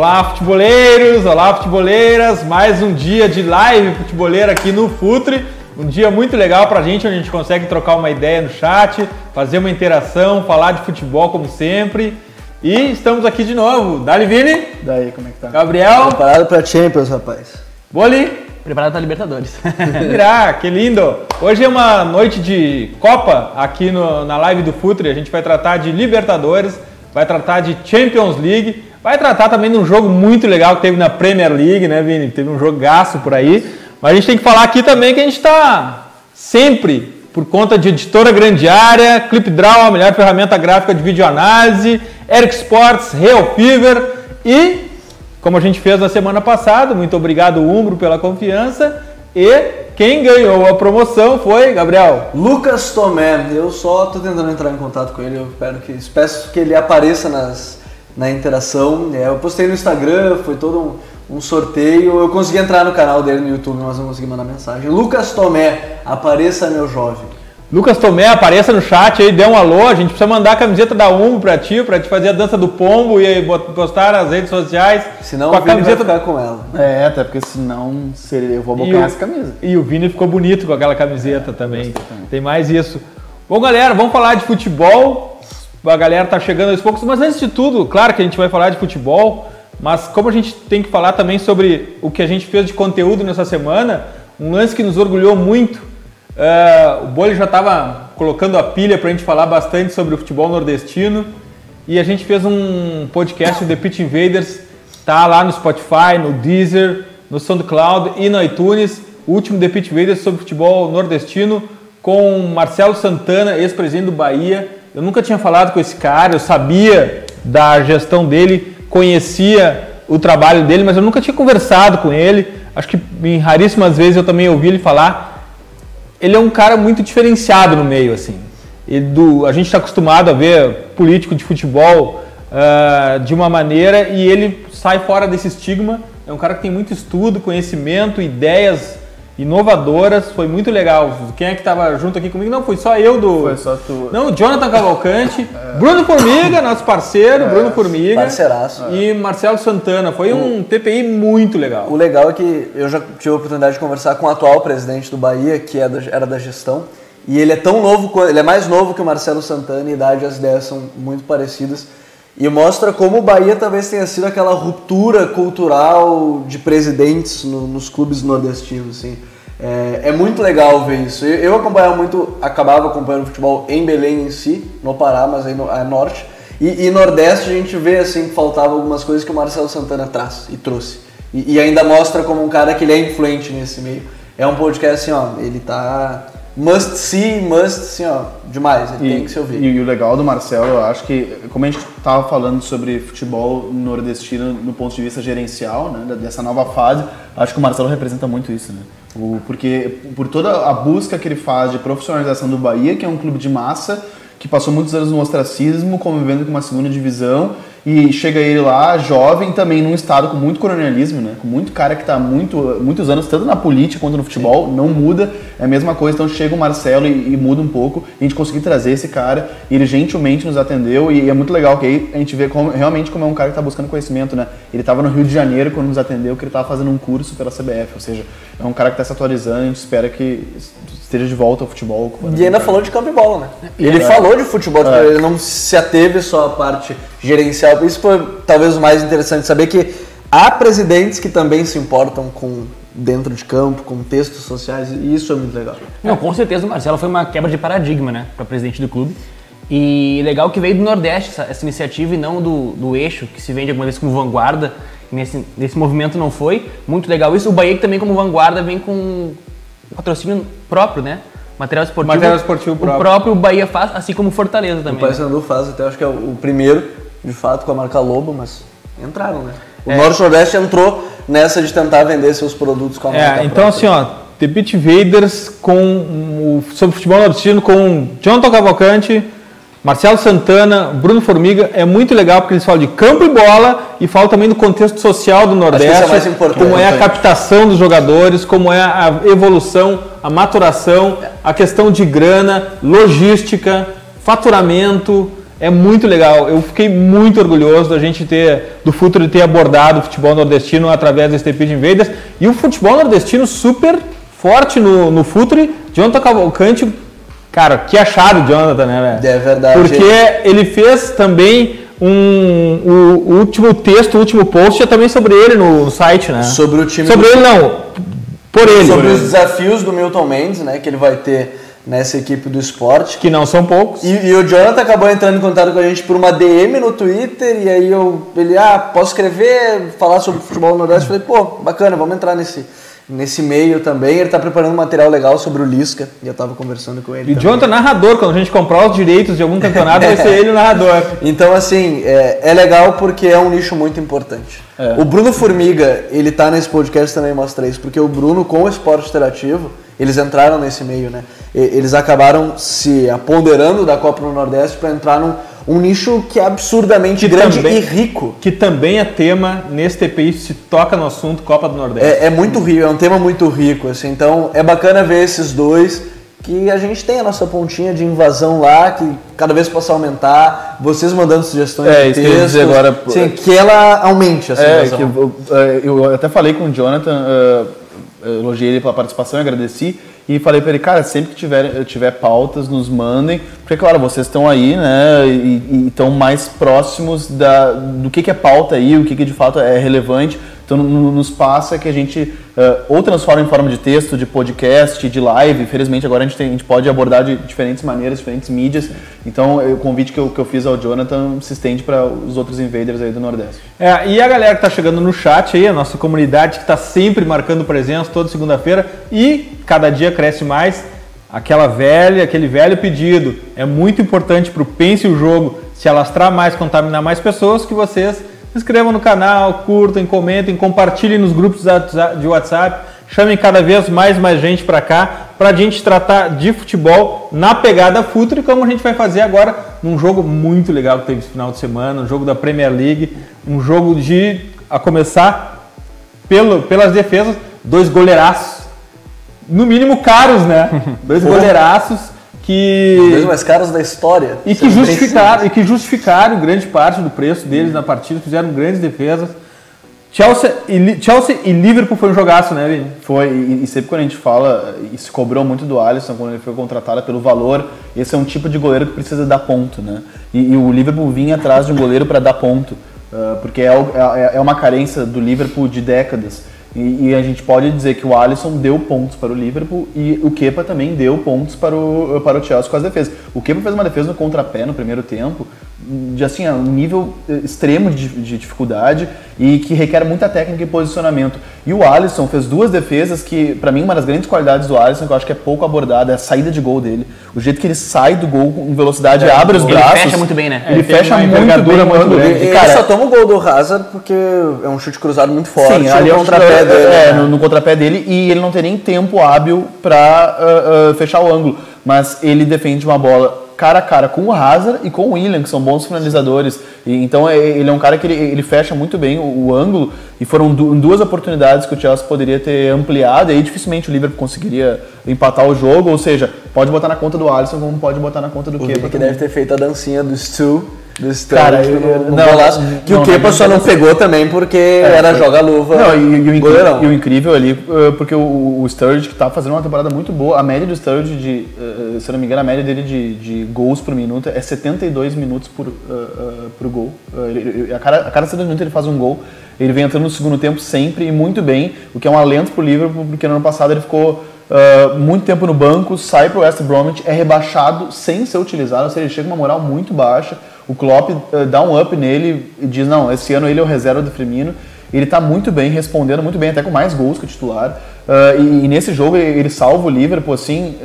Olá, futeboleiros! Olá, futeboleiras! Mais um dia de live futeboleira aqui no Futre. Um dia muito legal pra gente, onde a gente consegue trocar uma ideia no chat, fazer uma interação, falar de futebol como sempre. E estamos aqui de novo. Dali Vini. Daí, como é que tá? Gabriel. Preparado pra Champions, rapaz. Boli. Preparado para Libertadores. Virá, que lindo! Hoje é uma noite de Copa aqui no, na live do Futre. A gente vai tratar de Libertadores, vai tratar de Champions League, vai tratar também de um jogo muito legal que teve na Premier League, né, Vini? Teve um jogaço por aí. Mas a gente tem que falar aqui também que a gente está sempre por conta de editora grande área, ClipDraw, a melhor ferramenta gráfica de videoanálise, Eric Sports, Real Fever e como a gente fez na semana passada. Muito obrigado, Umbro, pela confiança. E quem ganhou a promoção foi, Gabriel? Lucas Tomé. Eu só tô tentando entrar em contato com ele. Eu espero que, peço que ele apareça nas, na interação. É, eu postei no Instagram, foi todo um, um, sorteio. Eu consegui entrar no canal dele no YouTube, mas não consegui mandar mensagem. Lucas Tomé, apareça, meu jovem. Lucas Tomé, apareça no chat aí, dê um alô. A gente precisa mandar a camiseta da Umbo pra ti, pra te fazer a dança do pombo e postar nas redes sociais. Senão com a camiseta vai ficar com ela. É, até porque senão eu vou bocar essa camisa. E o Vini ficou bonito com aquela camiseta é, também. também. Tem mais isso. Bom, galera, vamos falar de futebol. A galera tá chegando aos poucos, mas antes de tudo, claro que a gente vai falar de futebol, mas como a gente tem que falar também sobre o que a gente fez de conteúdo nessa semana, um lance que nos orgulhou muito Uh, o Bolho já estava colocando a pilha para a gente falar bastante sobre o futebol nordestino e a gente fez um podcast, The Pitch Invaders, tá lá no Spotify, no Deezer, no SoundCloud e no iTunes. O último The Pitch Invaders sobre futebol nordestino com Marcelo Santana, ex-presidente do Bahia. Eu nunca tinha falado com esse cara, eu sabia da gestão dele, conhecia o trabalho dele, mas eu nunca tinha conversado com ele. Acho que em raríssimas vezes eu também ouvi ele falar ele é um cara muito diferenciado no meio, assim. E do, a gente está acostumado a ver político de futebol uh, de uma maneira e ele sai fora desse estigma. É um cara que tem muito estudo, conhecimento, ideias inovadoras, foi muito legal. Quem é que estava junto aqui comigo? Não, foi só eu do. Foi só tu. Não, Jonathan Cavalcante, é. Bruno Formiga, nosso parceiro, é. Bruno Formiga. Parceiraço. E Marcelo Santana. Foi um TPI muito legal. O legal é que eu já tive a oportunidade de conversar com o atual presidente do Bahia, que é era da gestão. E ele é tão novo, ele é mais novo que o Marcelo Santana e idade as ideias são muito parecidas. E mostra como o Bahia talvez tenha sido aquela ruptura cultural de presidentes no, nos clubes nordestinos. Assim. É, é, muito legal ver isso. Eu, eu acompanhava muito, acabava acompanhando futebol em Belém em si, no Pará, mas aí no norte. E, e, Nordeste a gente vê assim que faltava algumas coisas que o Marcelo Santana traz e trouxe. E, e, ainda mostra como um cara que ele é influente nesse meio. É um podcast assim, ó, ele tá must see, must, assim, ó, demais, ele e, tem que se ouvir. E, e, o legal do Marcelo, eu acho que, como a gente tava falando sobre futebol nordestino no ponto de vista gerencial, né, dessa nova fase, acho que o Marcelo representa muito isso, né? O, porque por toda a busca que ele faz de profissionalização do Bahia, que é um clube de massa, que passou muitos anos no ostracismo, convivendo com uma segunda divisão, e chega ele lá, jovem, também num estado com muito coronelismo, né? Com muito cara que está muito, muitos anos, tanto na política quanto no futebol, Sim. não muda, é a mesma coisa. Então chega o Marcelo e, e, muda um pouco, a gente conseguiu trazer esse cara, e ele gentilmente nos atendeu, e, e é muito legal que aí a gente vê como, realmente como é um cara que está buscando conhecimento, né? Ele estava no Rio de Janeiro quando nos atendeu, que ele estava fazendo um curso pela CBF, ou seja, é um cara que está se atualizando, a gente espera que esteja de volta ao futebol. E ainda falou de campo e bola, né? Ele é. falou de futebol, é. ele não se ateve só a parte gerencial. Isso foi talvez o mais interessante, saber que há presidentes que também se importam com dentro de campo, com textos sociais, e isso é muito legal. Não, com certeza o Marcelo foi uma quebra de paradigma, né, para presidente do clube. E legal que veio do Nordeste essa, essa iniciativa e não do, do eixo, que se vende alguma vez como vanguarda. Nesse, nesse movimento não foi. Muito legal isso. O Bahia também como vanguarda vem com patrocínio próprio, né? Material esportivo. Material esportivo próprio. O próprio Bahia faz, assim como Fortaleza também. O Paysandu né? faz, até acho que é o primeiro, de fato, com a marca Lobo, mas entraram, né? O é. Norte-Nordeste entrou nessa de tentar vender seus produtos com a é, marca é, Então, própria. assim, ó, The Beat Vaders com o, sobre futebol nordestino com Jonathan Cavalcante, Marcelo Santana, Bruno Formiga, é muito legal porque eles falam de campo e bola e falam também do contexto social do Nordeste, é como é a captação dos jogadores, como é a evolução, a maturação, a questão de grana, logística, faturamento, É muito legal. Eu fiquei muito orgulhoso da gente ter, do Futuro ter abordado o futebol nordestino através desse TP de Invaders. E o futebol nordestino super forte no, no Futuro. Jonathan Cavalcante, cara, que achado, Jonathan, né, velho? É verdade. Porque ele fez também um, o, o último texto, o último post é também sobre ele no, site, né? Sobre o time Sobre do- ele não, por ele. Sobre os desafios do Milton Mendes, né, que ele vai ter nessa equipe do esporte. Que não são poucos. E, e o Jonathan acabou entrando em contato com a gente por uma DM no Twitter, e aí eu, ele, ah, posso escrever, falar sobre futebol no Nordeste? Falei, pô, bacana, vamos entrar nesse, nesse meio também. Ele tá preparando um material legal sobre o Lisca, e eu tava conversando com ele. E. Jonathan é narrador, quando a gente comprar os direitos de algum campeonato, vai ser ele o narrador. Então, assim, é, é legal porque é um nicho muito importante. O Bruno Formiga, ele tá nesse podcast também mostra isso, porque o Bruno, com o esporte interativo, eles entraram nesse meio, né? Eles acabaram se apoderando da Copa no Nordeste para entrar num um nicho que é absurdamente grande também- e rico. Que também é tema nesse TPI, se toca no assunto Copa do Nordeste. É, é muito rico, é um tema muito rico, assim. Então, é bacana ver esses dois que a gente tem a nossa pontinha de invasão lá, que cada vez possa aumentar, vocês mandando sugestões É, de isso que textos, dizer agora. assim, que ela aumente essa É, invasão. que eu, eh, eu até falei com o Jonathan, eu elogiei ele pela participação, agradeci e falei para ele, cara, sempre que tiver, tiver pautas, nos mandem, porque claro, vocês estão aí, né, e estão mais próximos da, do que, que é pauta aí, o que, que de fato é relevante, então no- nos passa que a gente eh, ou transforma em forma de texto, de podcast, de live, infelizmente agora a gente, tem- a gente pode abordar de diferentes maneiras, diferentes mídias, então o convite que eu, que eu fiz ao Jonathan se estende para os outros invaders aí do Nordeste. É, e a galera que tá chegando no chat aí, a nossa comunidade que está sempre marcando presença toda segunda-feira e cada dia cresce mais. Aquela velha, aquele velho pedido. É muito importante para o Pense o Jogo se alastrar mais, contaminar mais pessoas, que vocês se inscrevam no canal, curtem, comentem, compartilhem nos grupos de WhatsApp, chamem cada vez mais mais gente para cá, para a gente tratar de futebol na pegada futre, como a gente vai fazer agora num jogo muito legal que teve esse final de semana, um jogo da Premier League, um jogo de, a começar pelo, pelas defesas, dois goleiraços, no mínimo caros, né? Dois goleiraços que Os dois mais caros da história. e que justificaram, e que justificaram grande parte do preço deles na partida, fizeram grandes defesas. Chelsea e, Chelsea e Liverpool foi um jogaço, né, Vini? Foi, e, e sempre quando a gente fala, e se cobrou muito do Alisson quando ele foi contratado pelo valor, esse é um tipo de goleiro que precisa dar ponto, né? E, e o Liverpool vinha atrás de um goleiro para dar ponto, ah, porque é, é, é uma carência do Liverpool de décadas. E, e a gente pode dizer que o Alisson deu pontos para o Liverpool e o Kepa também deu pontos para o, para o Chelsea com as defesas. O Kepa fez uma defesa no contrapé no primeiro tempo, de assim, a um nível eh, extremo de, de dificuldade e que requer muita técnica e posicionamento. E o Alisson fez duas defesas que, para mim, uma das grandes qualidades do Alisson, que eu acho que é pouco abordada, é a saída de gol dele. O jeito que ele sai do gol com velocidade, abre os ele braços. fecha muito bem, né? Ele É, tem fecha uma muito bem, muito bem. Ele E, cara, só toma o gol do Hazard porque é um chute cruzado muito forte. Sim, ali é no um contrapé dele. É, né? no, no contrapé dele e ele não tem nem tempo hábil para fechar o ângulo. Mas ele defende uma bola cara a cara com o Hazard e com o William, que são bons finalizadores. E, então é- ele é um cara que ele, ele fecha muito bem o, o ângulo e foram du- duas oportunidades que o Chelsea poderia ter ampliado e aí dificilmente o Liverpool conseguiria empatar o jogo. Ou seja, pode botar na conta do Alisson como pode botar na conta do. Vini que deve ter feito a dancinha do Stu. Stu Cara, eu- no não, golaço, que não, o Kepa não, só não, pegou também porque era joga-luva. Não, e, e o incrível, e o incrível ali, uh, porque o, o Sturridge que tá fazendo uma temporada muito boa, a média do Sturridge, de, uh, se eu não me engano, a média dele de, de gols por minuto é 72 minutos por, uh, uh, por gol. Ele- a, cada, a cada 72 minutos ele faz um gol. Ele vem entrando no segundo tempo sempre e muito bem, o que é um alento pro Liverpool, porque no ano passado ele ficou uh, muito tempo no banco, sai pro West Bromwich, é rebaixado sem ser utilizado, ou seja, ele chega com uma moral muito baixa. O Klopp uh, dá um up nele e diz, não, esse ano ele é o reserva do Firmino. Ele está muito bem, respondendo muito bem, até com mais gols que o titular. Uh, e, e nesse jogo ele, ele salva o Liverpool, assim,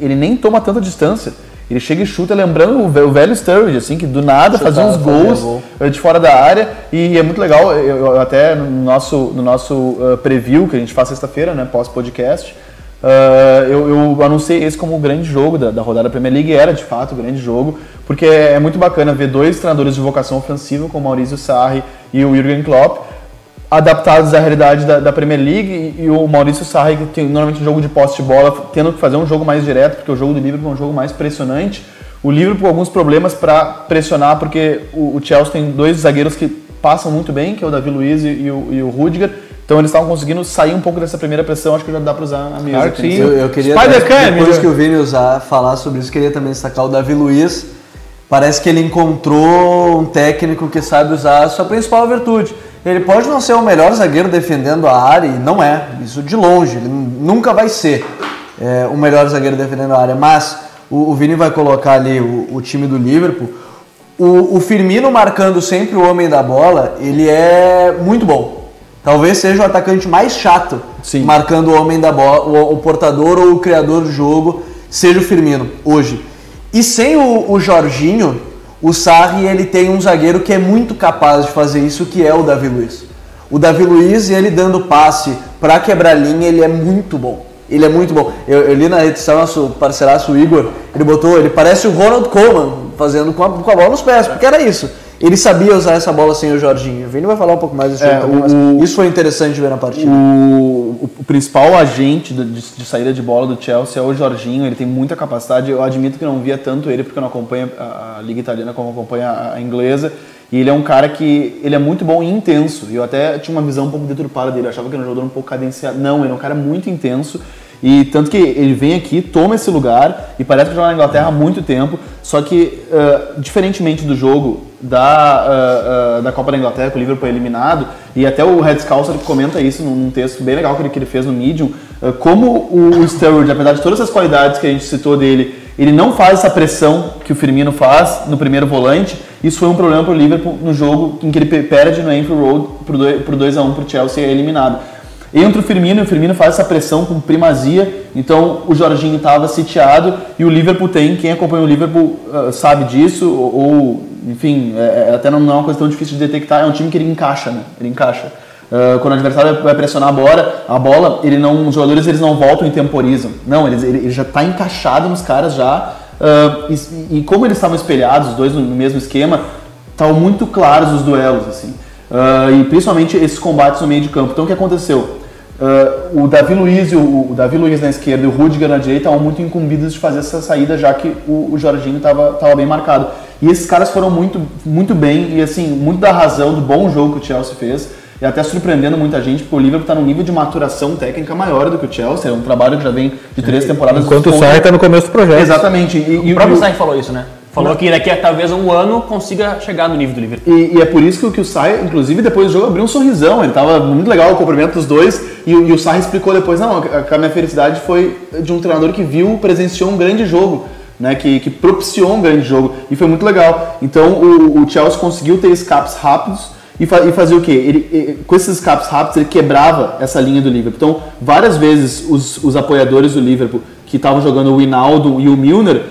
ele nem toma tanta distância. Ele chega e chuta, lembrando o ve- o velho Sturridge, assim, que do nada Chutava, fazia uns gols gol. de fora da área. E é muito legal, eu, eu até no nosso, no nosso preview, que a gente faz sexta-feira, né, pós-podcast, Uh, eu, eu anunciei esse como o grande jogo da, da rodada Premier League, era de fato o grande jogo, porque é, é muito bacana ver dois treinadores de vocação ofensiva, como Maurício Sarri e o Jürgen Klopp, adaptados à realidade da, da Premier League, e, e o Maurício Sarri, que tem normalmente um jogo de posse de bola, tendo que fazer um jogo mais direto, porque o jogo do Liverpool é um jogo mais pressionante, O Liverpool com alguns problemas para pressionar, porque o, o, Chelsea tem dois zagueiros que passam muito bem, que é o Davi Luiz e, e, o, e o Rudiger. Então eles estavam conseguindo sair um pouco dessa primeira pressão, acho que já dá para usar a mesa. Claro que. Eu, eu queria, Spider depois, Cam, depois que o Vini usar, falar sobre isso, queria também destacar o Davi Luiz. Parece que ele encontrou um técnico que sabe usar a sua principal virtude. Ele pode não ser o melhor zagueiro defendendo a área, e não é, isso de longe, ele nunca vai ser é, o melhor zagueiro defendendo a área, mas o, o Vini vai colocar ali o, o time do Liverpool. O, o, Firmino marcando sempre o homem da bola, ele é muito bom. Talvez seja o atacante mais chato Sim. marcando o homem da bola, o, portador ou o criador do jogo, seja o Firmino hoje. E sem o, o Jorginho, o Sarri ele tem um zagueiro que é muito capaz de fazer isso, que é o Davi Luiz. O Davi Luiz, ele dando passe para quebrar linha, ele é muito bom. Ele é muito bom. Eu, eu li na edição nosso parceiraço Igor, ele botou, ele parece o Ronald Koeman fazendo com a, com a bola nos pés, porque era isso. Ele sabia usar essa bola sem o Jorginho. O Vini vai falar um pouco mais disso É, também, mas o- isso foi interessante de ver na partida. O, o principal agente do- de, de saída de bola do Chelsea é o Jorginho, ele tem muita capacidade. Eu admito que não via tanto ele porque eu não acompanho a, a liga italiana como acompanho a, a inglesa. E ele é um cara que ele é muito bom e intenso. E eu até tinha uma visão um pouco deturpada dele, eu achava que ele era um jogador um pouco cadenciado. Não, ele é um cara muito intenso. E tanto que ele vem aqui, toma esse lugar e parece que joga na Inglaterra há muito tempo. Só que, ah, diferentemente do jogo da, ah, ah, da Copa da Inglaterra, que o Liverpool é eliminado, e até o Red Scouser comenta isso num, texto bem legal que ele, que ele fez no Medium, ah, como o, o Sturridge, apesar de todas essas qualidades que a gente citou dele, ele não faz essa pressão que o Firmino faz no primeiro volante. Isso foi um problema para o Liverpool no jogo em que ele pe- perde no Anfield Road por 2x1 para o Chelsea é eliminado. Entra o Firmino e o Firmino faz essa pressão com primazia, então o Jorginho estava sitiado e o Liverpool tem, quem acompanha o Liverpool sabe disso, ou, enfim, é, é- até não, não é uma coisa tão difícil de detectar, é um time que ele encaixa, né? Ele encaixa. Ah, quando o adversário vai pressionar a bola, a bola, ele não, os jogadores eles não voltam e temporizam. Não, eles, ele, ele já está encaixado nos caras já. ah, e, e como eles estavam espelhados, os dois no, no mesmo esquema, estavam muito claros os duelos, assim. Ah, e principalmente esses combates no meio de campo. Então o que aconteceu? Ah, o Davi Luiz e o, o Davi Luiz na esquerda e o Rudiger na direita estavam muito incumbidos de fazer essa saída, já que o, o Jorginho estava bem marcado. E esses caras foram muito, muito bem e assim, muito da razão do bom jogo que o Chelsea fez. E até surpreendendo muita gente, porque o Liverpool está num nível de maturação técnica maior do que o Chelsea. É um trabalho que já vem de três temporadas. Enquanto o Sarri está no começo do projeto. Exatamente. E, e O próprio Sarri falou isso, né? Falou que daqui a talvez um ano consiga chegar no nível do Liverpool. E, e é por isso que, o- que o Sai, inclusive, depois do jogo abriu um sorrisão. Ele tava muito legal o cumprimento dos dois. E, o- e o Sai explicou depois: não, a, a minha felicidade foi de um treinador que viu, presenciou um grande jogo. Né, que, que propiciou um grande jogo e foi muito legal. Então o, o Chelsea conseguiu ter escapes rápidos e, fa e fazer o quê? Ele, com esses escapes rápidos ele quebrava essa linha do Liverpool. Então várias vezes os, os apoiadores do Liverpool que estavam jogando o Hinaldo e o Milner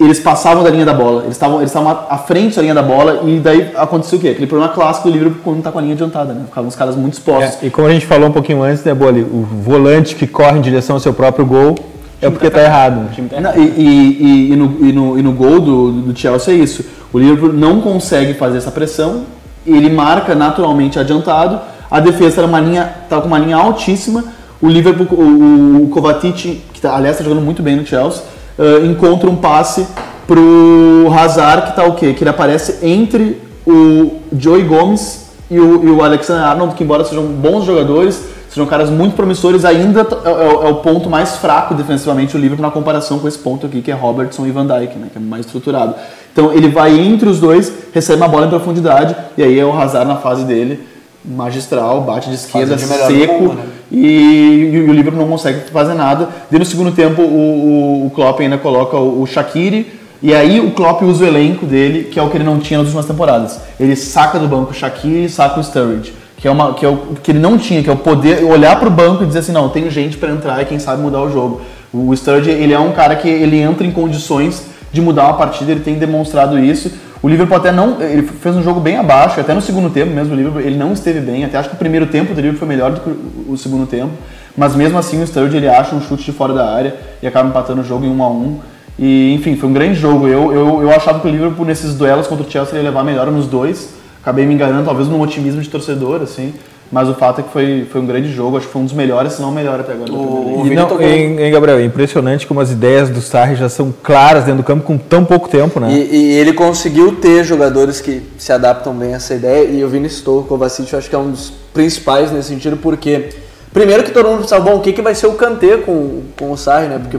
eles passavam da linha da bola, eles estavam eles estavam à frente da linha da bola e daí aconteceu o quê? Aquele problema clássico do Liverpool quando tá com a linha adiantada, né? Ficavam os caras muito expostos. É, e como a gente falou um pouquinho antes, né, Boli? O volante que corre em direção ao seu próprio gol é porque tá errado. né? Não, E, e- e- e no, e no- e no gol do, do Chelsea é isso. O Liverpool não consegue fazer essa pressão, ele marca naturalmente adiantado. A defesa era uma linha, tava com uma linha altíssima. O Liverpool, o, o Kovacic, que tá, aliás está jogando muito bem no Chelsea, eh, encontra um passe pro Hazard, que tá o quê? Que ele aparece entre o Joey Gomes e o, e o Alexander Arnold, que embora sejam bons jogadores, sejam caras muito promissores, ainda é, é- é o ponto mais fraco defensivamente o Liverpool na comparação com esse ponto aqui, que é Robertson e Van Dijk, né, que é mais estruturado. Então ele vai entre os dois, recebe uma bola em profundidade, e aí é o Hazard na fase dele, magistral, bate de esquerda, de seco, mundo, né? e, e o Liverpool não consegue fazer nada. Daí no segundo tempo o, o, o Klopp ainda coloca o, o Shaqiri, e aí o Klopp usa o elenco dele, que é o que ele não tinha nas últimas temporadas. Ele saca do banco o Shaqiri e saca o Sturridge, que é, uma, que é o que ele não tinha, que é o poder olhar para o banco e dizer assim, não, tem gente para entrar e quem sabe mudar o jogo. O Sturridge, ele é um cara que ele entra em condições de mudar uma partida, ele tem demonstrado isso. O Liverpool até não, ele fez um jogo bem abaixo, até no segundo tempo mesmo o Liverpool, ele não esteve bem, até acho que o primeiro tempo do Liverpool foi melhor do que o- segundo tempo, mas mesmo assim o Sturridge ele acha um chute de fora da área e acaba empatando o jogo em 1 a 1 e enfim, foi um grande jogo. Eu, eu, eu achava que o Liverpool nesses duelos contra o Chelsea ele ia levar melhor nos dois. Acabei me enganando, talvez num otimismo de torcedor, assim. Mas o fato é que foi, foi um grande jogo, acho que foi um dos melhores, se não o melhor até agora. O E Vini não, tocou- hein, hein, Gabriel, é impressionante como as ideias do Sarri já são claras dentro do campo com tão pouco tempo, né? E, e ele conseguiu ter jogadores que se adaptam bem a essa ideia, e o Vini citou o Kovacic, eu acho que é um dos principais nesse sentido, porque, primeiro que todo mundo pensava, bom, o que, que vai ser o Kanté com, com o Sarri, né? Porque,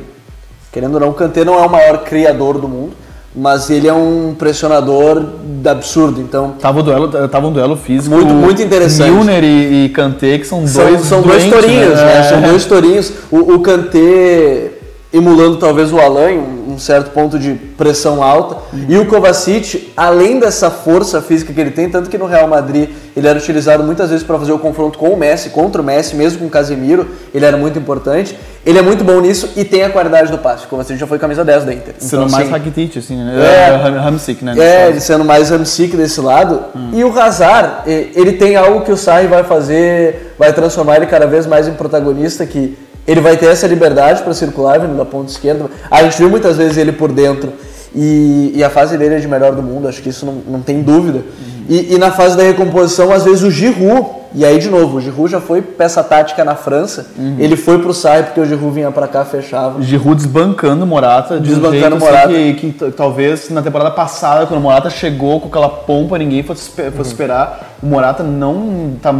querendo ou não, o Kanté não é o maior criador do mundo, mas ele é um pressionador absurdo, então... Tava, o duelo, tava um duelo físico. Muito- muito interessante. Milner e, e Kanté, que são São, dois são dois doentes, tourinhos, né? É. São dois tourinhos. O, o Kanté emulando talvez o Alain, um, um certo ponto de pressão alta. E o Kovacic, além dessa força física que ele tem, tanto que no Real Madrid ele era utilizado muitas vezes para fazer o confronto com o Messi, contra o Messi, mesmo com o Casemiro, ele era muito importante. Ele é muito bom nisso e tem a qualidade do passe. O Kovacic já foi camisa 10 da Inter. Sendo Então, mais assim, Rakitic, assim, né? É. É, Hamsik, né? é, ele sendo mais Hamsik desse lado. E o Hazard, ele tem algo que o Sarri vai fazer, vai transformar ele cada vez mais em protagonista, que ele vai ter essa liberdade para circular vindo da ponta esquerda. A gente viu muitas vezes ele por dentro. E, e a fase dele é de melhor do mundo, acho que isso não, não tem dúvida. E, e na fase da recomposição, às vezes o Giroud, e aí de novo, o Giroud já foi peça tática na França, ele foi pro Sarri porque o Giroud vinha para cá, fechava. Giroud desbancando o Morata, de um Desbancando jeito, o Morata. assim, que, que talvez na temporada passada, quando o Morata chegou com aquela pompa, ninguém fosse, fosse esperar. O Morata não tá,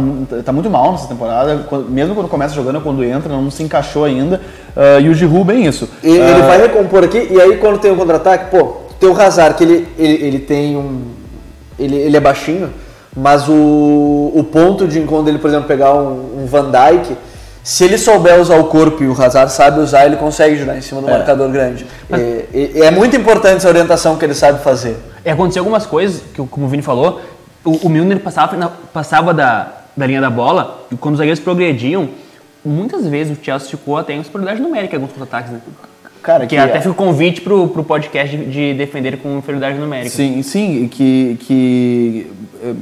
tá muito mal nessa temporada, quando- mesmo quando começa jogando, quando entra, não se encaixou ainda. Ah, e o Giroud bem isso. E- Ele Ah, vai recompor aqui, e aí quando tem o contra-ataque, pô, tem o Hazard, que ele, ele, ele tem um. Ele, ele é baixinho, mas o, o ponto de quando ele, por exemplo, pegar um, um Van Dyke, se ele souber usar o corpo e o Hazard sabe usar, ele consegue girar em cima do marcador grande. É, é- é muito importante essa orientação que ele sabe fazer. É, aconteceu algumas coisas, que, como o Vini falou, o, o Milner passava, passava da, da linha da bola, e quando os zagueiros progrediam, muitas vezes o Chelsea ficou até em superioridade numérica em alguns contra-ataques. Né? Cara, Que até fica o convite pro, pro podcast de, de defender com inferioridade numérica. Sim, sim, que, que eh,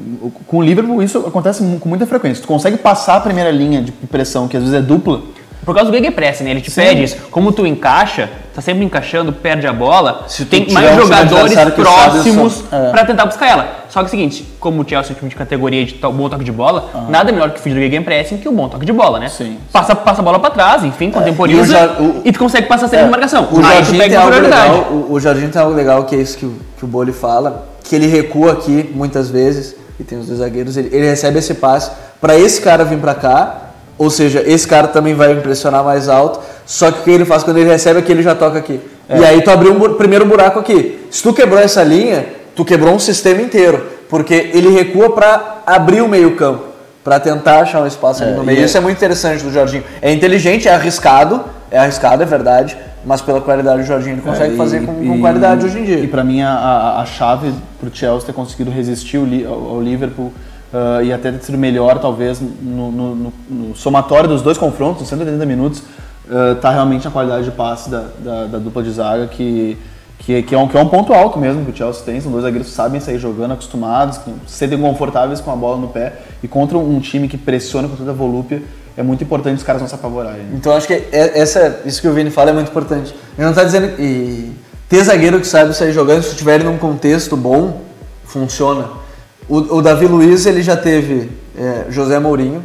com o Liverpool isso acontece com muita frequência. Tu consegue passar a primeira linha de pressão, que às vezes é dupla, Por causa do Gegenpress, né? Ele te pede isso. Como tu encaixa, tá sempre encaixando, perde a bola, Se tem mais jogadores próximos é. pra tentar buscar ela. Só que é o seguinte, como o Chelsea é um time de categoria de bom toque de bola, nada melhor que o fim do Gegenpressing que o bom toque de bola, né? Sim. Passa, passa a bola pra trás, enfim, E o contemporiza Ja- o- e tu consegue passar sem marcação. O Aí tu Jardim pega tem a algo prioridade. legal, o, o Jardim tem algo legal que é isso que o, que o Boli fala, que ele recua aqui muitas vezes, e tem os dois zagueiros, ele, ele recebe esse passe para esse cara vir para cá, ou seja, esse cara também vai impressionar mais alto, só que o que ele faz quando ele recebe aqui, ele já toca aqui. E aí tu abriu um bu- primeiro buraco aqui. Se tu quebrou essa linha, tu quebrou um sistema inteiro, porque ele recua para abrir o meio campo, para tentar achar um espaço ali É, no meio. e é- Isso é muito interessante do Jorginho. É inteligente, é arriscado, é arriscado, é verdade, mas pela qualidade do Jorginho ele consegue É, fazer e- com, e- com qualidade hoje em dia. E pra mim a, a, a chave pro Chelsea ter conseguido resistir o ao, ao Liverpool ah, e até ter sido melhor talvez no, no- no- no somatório dos dois confrontos, 180 minutos, ah, tá realmente na qualidade de passe da, da, da dupla de zaga que que, que, é um, que é um ponto alto mesmo que o Chelsea tem, são dois zagueiros que sabem sair jogando, acostumados, que se sentem confortáveis com a bola no pé e contra um time que pressiona com toda a volúpia, é muito importante os caras não se apavorarem. Então acho que é- essa, isso que o Vini fala é muito importante. Ele não tá dizendo que ter zagueiro que sabe sair jogando, se tiver num contexto bom, funciona. O, o Davi Luiz ele já teve é, José Mourinho,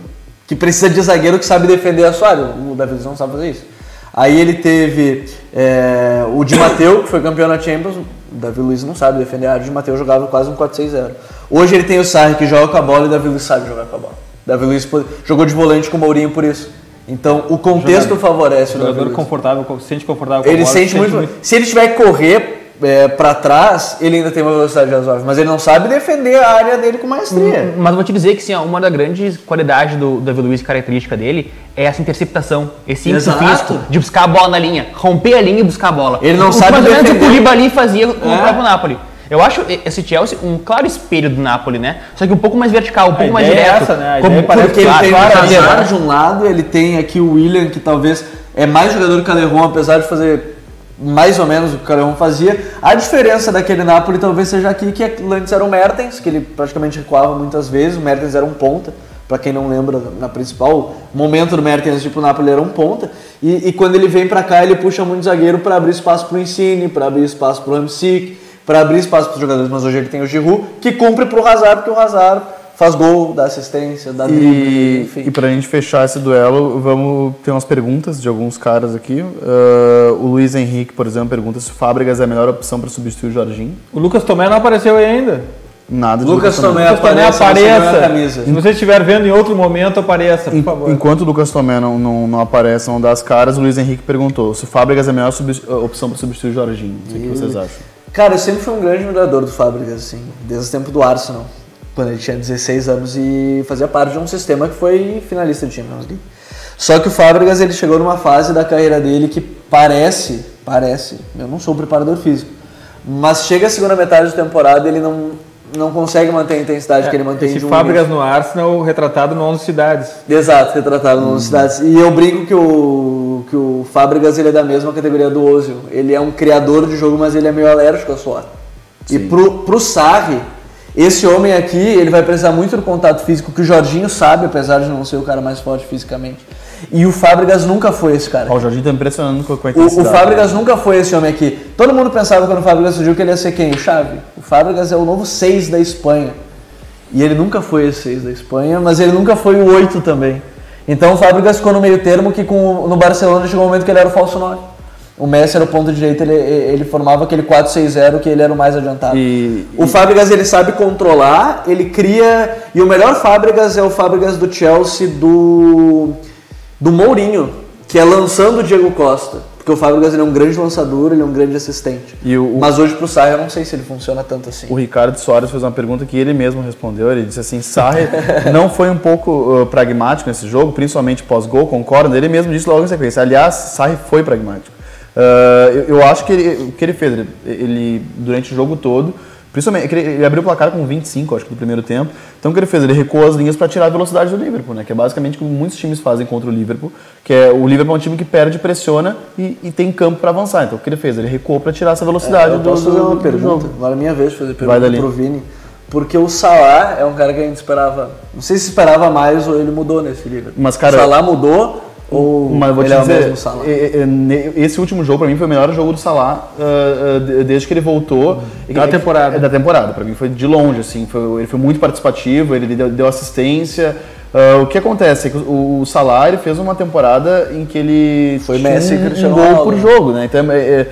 que precisa de zagueiro que sabe defender a sua área. O Davi Luiz não sabe fazer isso. Aí ele teve é, o Di Matteo, que foi campeão na Champions. O Davi Luiz não sabe defender a área. O Di Matteo jogava quase um 4-6-0. Hoje ele tem o Sarri que joga com a bola e o Davi Luiz sabe jogar com a bola. O Davi Luiz jogou de volante com o Mourinho por isso. Então o contexto favorece o jogador Luiz. confortável, se sente confortável com a Ele bola, sente muito, Se ele tiver que correr é, para trás, ele ainda tem uma velocidade razoável. Mas ele não sabe defender a área dele com maestria. Mas eu vou te dizer que sim, uma das grandes qualidades do Davi Luiz, característica dele, é essa interceptação. Esse ímpeto físico de buscar a bola na linha, romper a linha e buscar a bola. Ele não o, sabe mais ou menos o que defender. o Koulibaly fazia com É. o próprio Napoli. Eu acho esse Chelsea um claro espelho do Napoli, né? Só que um pouco mais vertical, um pouco mais é direto. essa, né? A Como- parece Porque ele claro, tem claro, o claro. Hazard de um lado, ele tem aqui o William, que talvez é mais jogador que o Calerron, apesar de fazer mais ou menos o que o Calerron fazia. A diferença daquele Napoli talvez seja aqui que antes era o Mertens, que ele praticamente recuava muitas vezes, o Mertens era um ponta. Pra quem não lembra, na principal momento do Mertens, tipo, o Napoli era um ponta. E, e quando ele vem pra cá, ele puxa muito zagueiro pra abrir espaço pro Insigne, pra abrir espaço pro Hamsik, para abrir espaço para os jogadores, mas hoje ele tem o Giroud, que cumpre para o Hazard, porque o Hazard faz gol, dá assistência, dá drible, E, enfim. e pra gente fechar esse duelo, vamos ter umas perguntas de alguns caras aqui. Uh, o Luiz Henrique, por exemplo, pergunta se o Fábricas é a melhor opção para substituir o Jorginho. O Lucas Tomé não apareceu aí ainda. Nada de Lucas Tomé Lucas Tomé apareça, apareça. camisa. Se você estiver vendo em outro momento, apareça, por En- favor. Enquanto o Lucas Tomé não, não, não aparece, não dá as caras, o Luiz Henrique perguntou se o Fábricas é a melhor subs- opção para substituir o Jorginho. Não sei o que vocês acham. Cara, eu sempre fui um grande admirador do Fábricas, assim, desde o tempo do Arsenal, quando ele tinha 16 anos e fazia parte de um sistema que foi finalista de Champions League. Só que o Fábricas, ele chegou numa fase da carreira dele que parece, parece, eu não sou preparador físico, mas chega a segunda metade da temporada ele não, não consegue manter a intensidade que ele mantém Esse de um Fábricas no Arsenal, retratado no 11 cidades. Exato, retratado nas cidades. E eu brinco que o, que o Fábricas ele é da mesma categoria do Ozil. Ele é um criador de jogo, mas ele é meio alérgico a suor. E pro, pro Sarri, esse homem aqui, ele vai precisar muito do contato físico, que o Jorginho sabe, apesar de não ser o cara mais forte fisicamente. E o Fábricas nunca foi esse cara. Ó, o Jorginho tá impressionando com a O, o intensidade. Fábricas nunca foi esse homem aqui. Todo mundo pensava quando o Fábricas surgiu que ele ia ser quem? O Xavi. O Fábricas é o novo 6 da Espanha. E ele nunca foi esse 6 da Espanha, mas ele nunca foi o 8 também. Então o Fábricas ficou no meio termo que com, no Barcelona chegou um momento que ele era o falso 9. O Messi era o ponto direito, ele, ele formava aquele 4-6-0 que ele era o mais adiantado. E- o Fábricas ele sabe controlar, ele cria. E o melhor Fábricas é o Fábricas do Chelsea do, do Mourinho, que é lançando o Diego Costa. Porque o Fábricas ele é um grande lançador, ele é um grande assistente. E o- Mas hoje pro Sarri eu não sei se ele funciona tanto assim. O Ricardo Soares fez uma pergunta que ele mesmo respondeu. Ele disse assim: Sarri não foi um pouco uh, pragmático nesse jogo, principalmente pós-gol, concorda? Ele mesmo disse logo em sequência. Aliás, Sarri foi pragmático. Uh, eu, eu acho que ele- o que ele fez, ele, ele, durante o jogo todo, principalmente, é ele, ele abriu o placar com 25, acho que do primeiro tempo. Então o que ele fez? Ele recuou as linhas para tirar a velocidade do Liverpool, né? Que é basicamente o que muitos times fazem contra o Liverpool, que é o Liverpool é um time que perde, pressiona e, e tem campo para avançar. Então o que ele fez? Ele recuou para tirar essa velocidade eu do, posso fazer uma do pergunta? Agora é minha vez de fazer pergunta pro Vini. Porque o Salah é um cara que a gente esperava. Não sei se esperava mais ou ele mudou nesse livro. Mas, cara- o Salah mudou ou Mas vou te é o dizer, esse último jogo pra mim foi o melhor jogo do Salah ah, ah, de- desde que ele voltou. Da É- temporada. É da temporada, pra mim foi de longe, assim. foi- ele foi muito participativo, ele deu, deu assistência. Ah, o que acontece é que o, o Salah ele fez uma temporada em que ele Foi Messi e um, Cristiano um gol Ronaldo, por jogo, né? Então é- é-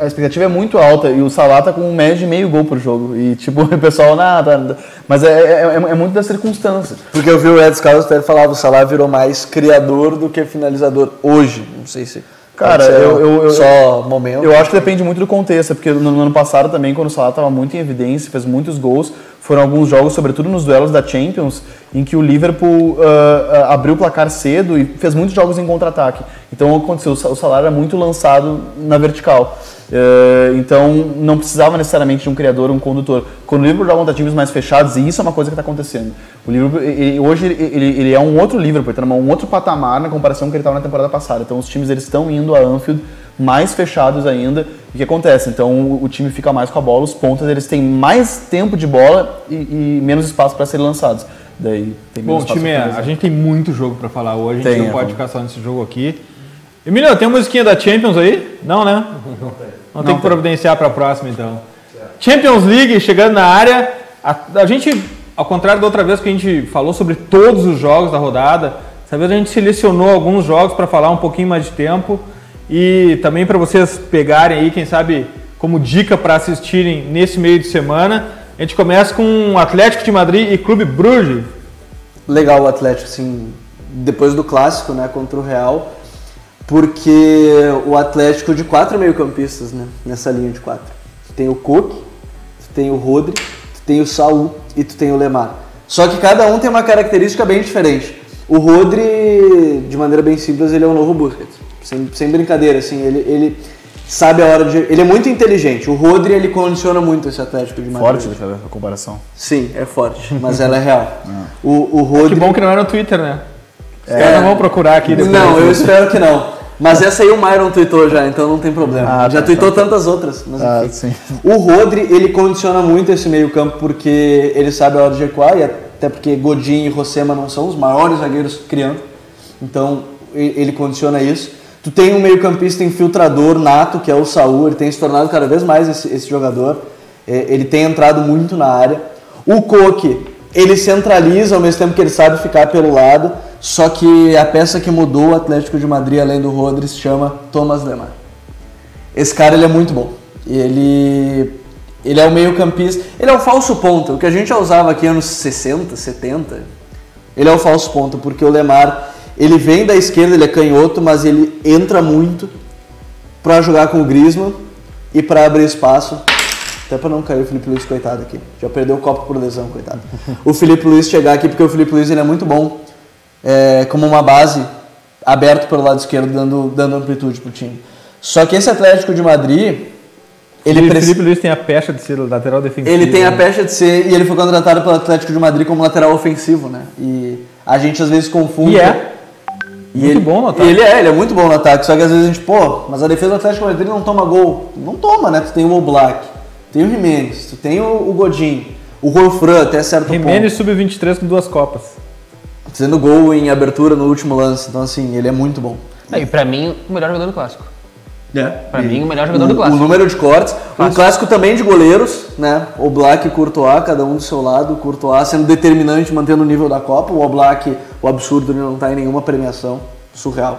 a expectativa é muito alta e o Salah tá com um médio de meio gol por jogo. E tipo, o pessoal, nada. Mas é, é, é- é muito da circunstância. Porque eu vi o Ed Scalzi até falava o Salah virou mais criador do que finalizador hoje. Não sei se Cara, eu- eu- eu- só momento. Eu acho que depende muito do contexto, porque no, no ano passado também, quando o Salah estava muito em evidência, fez muitos gols, foram alguns jogos, sobretudo nos duelos da Champions, em que o Liverpool ah, abriu o placar cedo e fez muitos jogos em contra-ataque. Então aconteceu, o Salah era muito lançado na vertical. Eh, então não precisava necessariamente de um criador, um condutor. Quando o Liverpool joga contra times mais fechados, e isso é uma coisa que está acontecendo. O Liverpool, ele- hoje ele, ele- é um outro ele está num outro patamar na comparação com que ele estava na temporada passada. Então os times eles estão indo a Anfield mais fechados ainda. O que acontece? Então o, o time fica mais com a bola, os pontas eles têm mais tempo de bola e, e menos espaço para serem lançados. Daí tem menos Bom, time, pra a gente tem muito jogo pra falar hoje, a gente não é, pode ficar só nesse jogo aqui. Emílio, tem uma musiquinha da Champions aí? Não, né? Não tem. Não tem que providenciar pra próxima, então. Champions League chegando na área. A, a gente, ao contrário da outra vez que a gente falou sobre todos os jogos da rodada, dessa vez a gente selecionou alguns jogos para falar um pouquinho mais de tempo e também para vocês pegarem aí, quem sabe, como dica para assistirem nesse meio de semana. A gente começa com Atlético de Madrid e Clube Bruges. legal o Atlético, assim, depois do clássico, né, contra o Real, porque o Atlético de quatro meio-campistas, né, nessa linha de quatro. Tu tem o Coque, tu tem o Rodri, tu tem o Saul e tu tem o Lemar. Só que cada um tem uma característica bem diferente. O Rodri, de maneira bem simples, ele é o novo Busquets. Sem, sem brincadeira, assim, ele, ele sabe a hora de... Ele é muito inteligente. O Rodri, ele condiciona muito esse Atlético de Madrid. Forte ver a comparação. Sim, é forte, mas ela é real. O, o Que Rodri... bom que não é no Twitter, né? Os É. não vão procurar aqui depois. Não, eu espero que não. Mas essa aí o Myron tweetou já, então não tem problema. Ah, já tá, tweetou tá. tantas outras. Mas Ah. O Rodri, ele condiciona muito esse meio campo porque ele sabe a hora de recuar, e até porque Godin e Rossema não são os maiores zagueiros criando. Então, ele condiciona isso. Tu tem um meio campista infiltrador nato, que é o Saúl, ele tem se tornado cada vez mais esse, esse jogador. É, ele tem entrado muito na área. O Coque, ele centraliza ao mesmo tempo que ele sabe ficar pelo lado, só que a peça que mudou o Atlético de Madrid, além do Rodri, se chama Thomas Lemar. Esse cara ele é muito bom. Ele, ele é o meio campista, ele é o falso ponta, o que a gente já usava aqui anos 60, 70. Ele é o falso ponta, porque o Lemar, ele vem da esquerda, ele é canhoto, mas ele entra muito para jogar com o Griezmann e para abrir espaço até para não cair o Felipe Luiz, coitado aqui. Já perdeu o copo por lesão, coitado. O Felipe Luiz chegar aqui, porque o Felipe Luiz ele é muito bom é, como uma base aberto pelo lado esquerdo, dando, dando amplitude pro time. Só que esse Atlético de Madrid, ele o Felipe Luiz tem a pecha de ser lateral defensivo. ele tem a né? pecha de ser e ele foi contratado pelo Atlético de Madrid como lateral ofensivo, né? E a gente às vezes confunde. E é. E Muito ele, bom no ataque. Ele é, ele é muito bom no ataque. Só que às vezes a gente, pô, mas a defesa do Atlético de Madrid não toma gol. Não toma, né? Tu tem o Oblak, tem o Jimenez, tu tem o, o Godin, o Rolfran até certo Jimenez sub-23 com duas copas. Fazendo gol em abertura no último lance. Então, assim, ele é muito bom. Não, e pra mim, o melhor jogador do clássico. É. Pra mim, o melhor jogador o, do clássico. O número de cortes. Um clássico também de goleiros, né? O Black e Courtois, cada um do seu lado. O Courtois sendo determinante, mantendo o nível da Copa. O Oblak, o absurdo, ele não tá em nenhuma premiação. Surreal.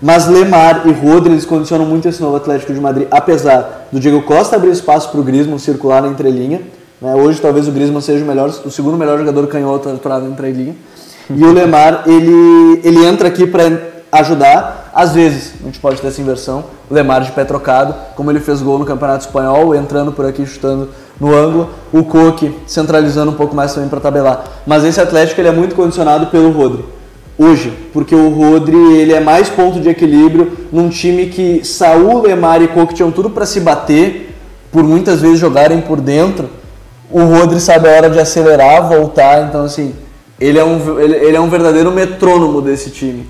Mas Lemar e Rodri, eles condicionam muito esse novo Atlético de Madrid. Apesar do Diego Costa abrir espaço para o Griezmann circular na entrelinha. Né? Hoje, talvez o Griezmann seja o, melhor, o segundo melhor jogador canhoto atuado na entrelinha. E o Lemar, ele, ele entra aqui para ajudar. Às vezes, a gente pode ter essa inversão. O Lemar de pé trocado, como ele fez gol no Campeonato Espanhol, entrando por aqui, chutando no ângulo. O Coque centralizando um pouco mais também para tabelar. Mas esse Atlético ele é muito condicionado pelo Rodri. Hoje, porque o Rodri ele é mais ponto de equilíbrio num time que Saúl, Lemar e Coque tinham tudo para se bater, por muitas vezes jogarem por dentro. O Rodri sabe a hora de acelerar, voltar, então assim, ele é um, ele, ele é um verdadeiro metrônomo desse time.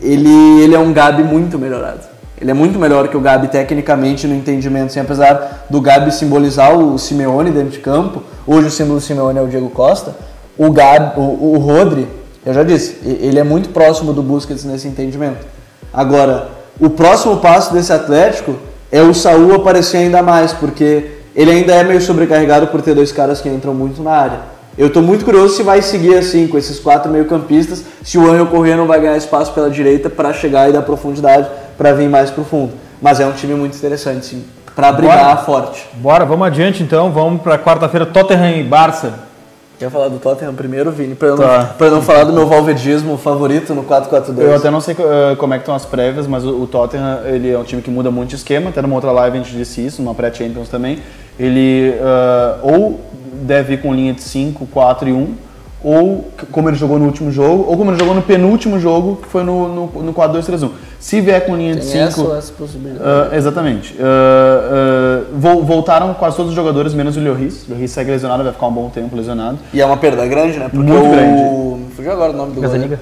Ele, ele é um Gabi muito melhorado. Ele é muito melhor que o Gabi tecnicamente no entendimento, assim, apesar do Gabi simbolizar o Simeone dentro de campo. Hoje o símbolo do Simeone é o Diego Costa. O Gabi, o, o Rodri, eu já disse, ele é muito próximo do Busquets nesse entendimento. Agora, o próximo passo desse Atlético é o Saúl aparecer ainda mais, porque ele ainda é meio sobrecarregado por ter dois caras que entram muito na área. Eu tô muito curioso se vai seguir assim, com esses quatro meio-campistas, se o Angel Corrêa não vai ganhar espaço pela direita para chegar e dar profundidade para vir mais profundo. Mas é um time muito interessante, sim, para brigar Bora. forte. Bora, vamos adiante então. Vamos para quarta-feira, Tottenham e Barça. Quer falar do Tottenham primeiro, Vini? Para eu, Tá. não- não falar do meu valvedismo favorito no 4-4-2. Eu até não sei eh, como é que estão as prévias, mas o, o Tottenham ele é um time que muda muito de esquema. Até numa outra live a gente disse isso, numa pré-Champions também. Ele eh, ou deve ir com linha de 5, 4 e 1, ou como ele jogou no último jogo, ou como ele jogou no penúltimo jogo, que foi no, no, no 4-2-3-1. Se vier com linha de 5. essa possibilidade. Ah, exatamente. Ah, vol- voltaram quase todos os jogadores, menos o Lloris. O Lloris segue lesionado, vai ficar um bom tempo lesionado. E é uma perda grande, né? Porque Muito o... grande. Me Fugiu agora o nome do Gazaniga.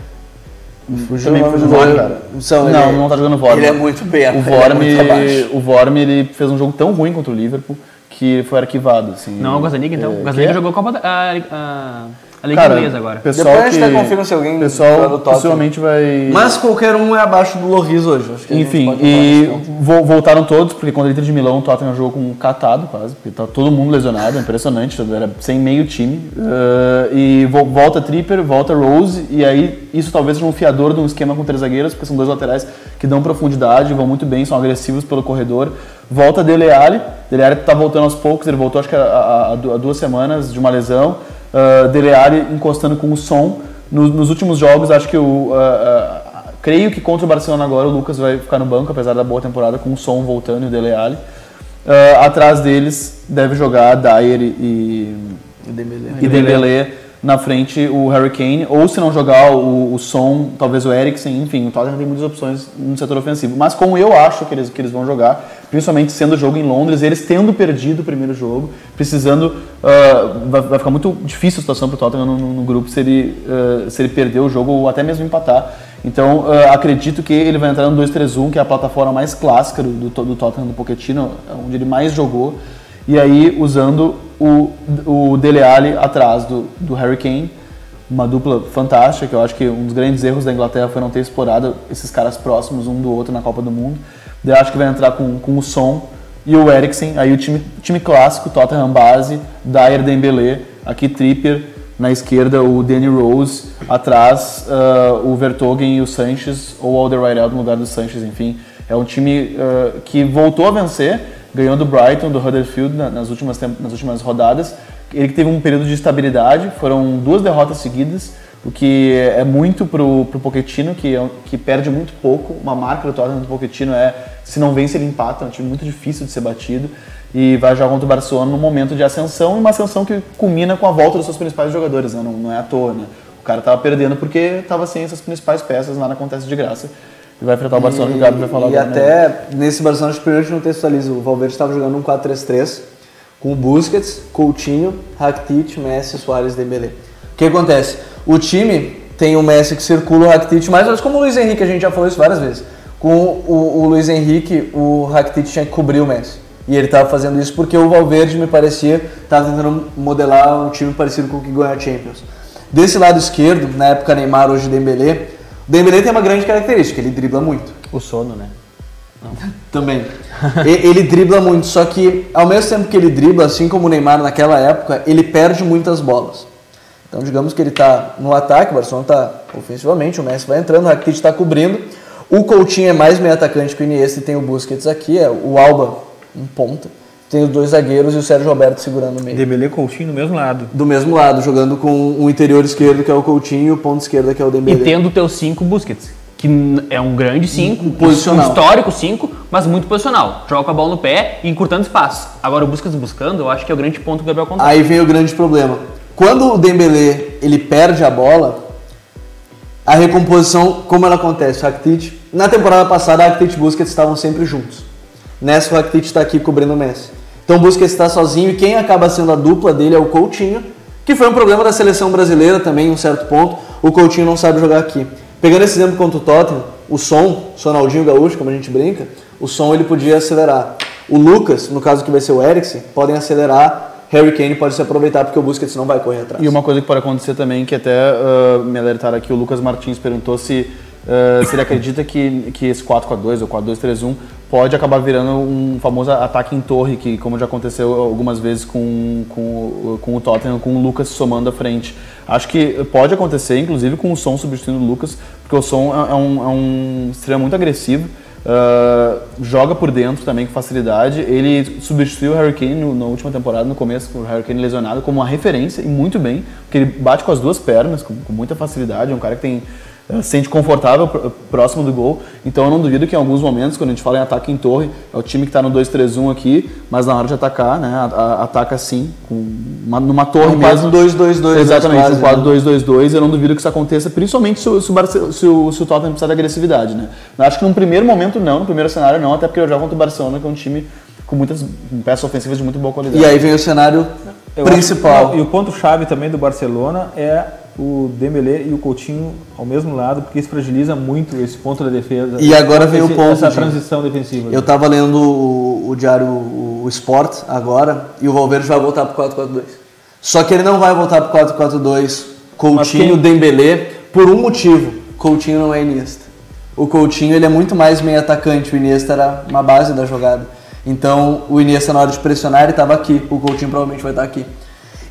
goleiro. Fugiu Também o jogando, goleiro. cara. São, não, ele- não tá jogando Vorm. Ele é muito bem, O ele é Vorm, muito abaixo. o Vorm ele fez um jogo tão ruim contra o Liverpool que foi arquivado. Assim, Não, o Gazaniga então. É, O Gazaniga é? jogou Copa da, a, a, a Liga Cara, Inglesa agora. Pessoal Depois a gente que, até confirma se alguém pessoal possivelmente vai... Mas qualquer um é abaixo do Loris hoje. Enfim, e vo- voltaram todos, porque quando ele Inter de Milão, o Tottenham jogou com um catado quase, porque tá todo mundo lesionado, é impressionante, era sem meio time. Uh, e vo- volta Tripper, volta Rose, e aí isso talvez seja um fiador de um esquema com três zagueiros, porque são dois laterais que dão profundidade, vão muito bem, são agressivos pelo corredor. Volta Dele Alli, Dele Alli tá voltando aos poucos, ele voltou acho que há duas semanas de uma lesão. Uh, Dele Alli encostando com o som. Nos, nos últimos jogos, acho que o... uh, uh, Creio que contra o Barcelona agora o Lucas vai ficar no banco, apesar da boa temporada, com o som voltando e o Dele Alli. Atrás deles deve jogar Dyer e, E Dembélé. e Dembélé. Na frente o Harry Kane, ou se não jogar o, o Son, talvez o Eriksen, enfim, o Tottenham tem muitas opções no setor ofensivo. Mas como eu acho que eles, que eles vão jogar, principalmente sendo o jogo em Londres, eles tendo perdido o primeiro jogo, precisando. ah, vai, vai ficar muito difícil a situação para o Tottenham no, no- grupo se ele, ah, se ele perder o jogo ou até mesmo empatar. Então ah, acredito que ele vai entrar no 2-3-1, que é a plataforma mais clássica do, do, do Tottenham do Pochettino, onde ele mais jogou. E aí usando o, o Dele Alli atrás do, do Harry Kane, uma dupla fantástica, que eu acho que um dos grandes erros da Inglaterra foi não ter explorado esses caras próximos um do outro na Copa do Mundo. Eu acho que vai entrar com, com o Son e o Eriksen, aí o time, time clássico, Tottenham base, Dyer Dembélé, aqui Trippier, na esquerda o Danny Rose, atrás uh, o Vertogen e o Sanches, ou o Alderweireld no lugar do Sanches, enfim. É um time uh, que voltou a vencer, ganhou do Brighton, do Huddersfield nas últimas, nas últimas rodadas. Ele teve um período de estabilidade, foram duas derrotas seguidas, o que é muito pro, pro Pochettino, que, é, que perde muito pouco. Uma marca do Tottenham do Pochettino é, se não vence, ele empata, é um time muito difícil de ser batido. E vai jogar contra o Barcelona num momento de ascensão, e uma ascensão que culmina com a volta dos seus principais jogadores, né? não, não é à toa, né? O cara estava perdendo porque estava sem essas principais peças, nada acontece de graça. E vai enfrentar o Barcelona, e, que o Gabi vai falar E agora, até né? nesse Barcelona, primeiro a gente não textualiza, o Valverde estava jogando um 4-3-3, com Busquets, Coutinho, Rakitic, Messi, Soares, Dembélé. O que acontece? O time tem o Messi que circula o Rakitic, mais ou menos como o Luiz Henrique, a gente já falou isso várias vezes. Com o, o Luiz Henrique, o Rakitic tinha que cobrir o Messi. E ele estava fazendo isso porque o Valverde, me parecia, estava tentando modelar um time parecido com o que ganhou a Champions. Desse lado esquerdo, na época Neymar, hoje Dembélé, o Dembélé tem uma grande característica, ele dribla muito. O sono, né? Também. ele dribla muito, só que ao mesmo tempo que ele dribla, assim como o Neymar naquela época, ele perde muitas bolas. Então, digamos que ele está no ataque, o Barcelona está ofensivamente, o Messi vai entrando, o Rakitic está cobrindo. O Coutinho é mais meio atacante que o Iniesta e tem o Busquets aqui, é o Alba um ponta. Tem os dois zagueiros e o Sérgio Roberto segurando o meio. Dembélé e Coutinho do mesmo lado. Do mesmo lado, jogando com o interior esquerdo, que é o Coutinho, e o ponto esquerdo, que é o Dembélé. E tendo o teu 5 Busquets, que é um grande 5, um, posicional. um histórico 5, mas muito posicional. Joga com a bola no pé e encurtando espaço. Agora o Busquets buscando, eu acho que é o grande ponto que o Gabriel contou. Aí vem o grande problema. Quando o Dembélé ele perde a bola, a recomposição, como ela acontece? Rakitic, na temporada passada, Rakitic e Busquets estavam sempre juntos. Nessa, o Rakitic está aqui cobrindo o Messi. Então o Busquets está sozinho e quem acaba sendo a dupla dele é o Coutinho, que foi um problema da seleção brasileira também, em um certo ponto. O Coutinho não sabe jogar aqui. Pegando esse exemplo contra o Tottenham, o som, Sonaldinho Gaúcho, como a gente brinca, o som ele podia acelerar. O Lucas, no caso que vai ser o Eriksen, podem acelerar Harry Kane pode se aproveitar porque o Busquets não vai correr atrás. E uma coisa que pode acontecer também, que até uh, me alertaram aqui, o Lucas Martins perguntou se, uh, se ele acredita que, que esse 4-4-2 ou 4-2-3-1 pode acabar virando um famoso ataque em torre, que como já aconteceu algumas vezes com, com, com o Tottenham, com o Lucas somando à frente. Acho que pode acontecer, inclusive com o Som substituindo o Lucas, porque o Som é, é um, é um muito agressivo, Uh, joga por dentro também com facilidade. Ele substituiu o Harry Kane na última temporada, no começo, com o Harry Kane lesionado, como uma referência e muito bem, porque ele bate com as duas pernas, com, com muita facilidade. É um cara que tem se sente confortável próximo do gol. Então eu não duvido que em alguns momentos, quando a gente fala em ataque em torre, é o time que está no 2-3-1 aqui, mas na hora de atacar, né, ataca sim, com uma, numa torre um mesmo. 2-2-2. Exatamente, um 4-2-2-2. Né? Eu não duvido que isso aconteça, principalmente se, se, o, se, o, se o Tottenham precisar de agressividade. Né? Eu acho que num primeiro momento não, no primeiro cenário não, até porque eu jogo contra o Barcelona, que é um time com muitas peças ofensivas de muito boa qualidade. E aí vem o cenário eu principal. Acho, e o ponto-chave também do Barcelona é o Dembélé e o Coutinho ao mesmo lado, porque isso fragiliza muito esse ponto da defesa. E agora vem esse, o ponto essa de... transição defensiva. Eu estava lendo o, o, diário o Sport agora e o Valverde vai voltar para o 4-4-2. Só que ele não vai voltar para o 4-4-2 Coutinho, quem... Dembélé por um motivo. Coutinho não é Iniesta. O Coutinho ele é muito mais meio atacante, o Iniesta era uma base da jogada. Então, o Iniesta na hora de pressionar, ele estava aqui. O Coutinho provavelmente vai estar aqui.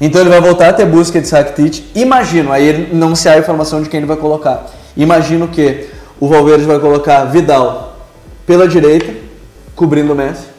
Então ele vai voltar a ter busca de Rakitic. Imagino, aí não se há informação de quem ele vai colocar. Imagino que o Valverde vai colocar Vidal pela direita, cobrindo o Messi.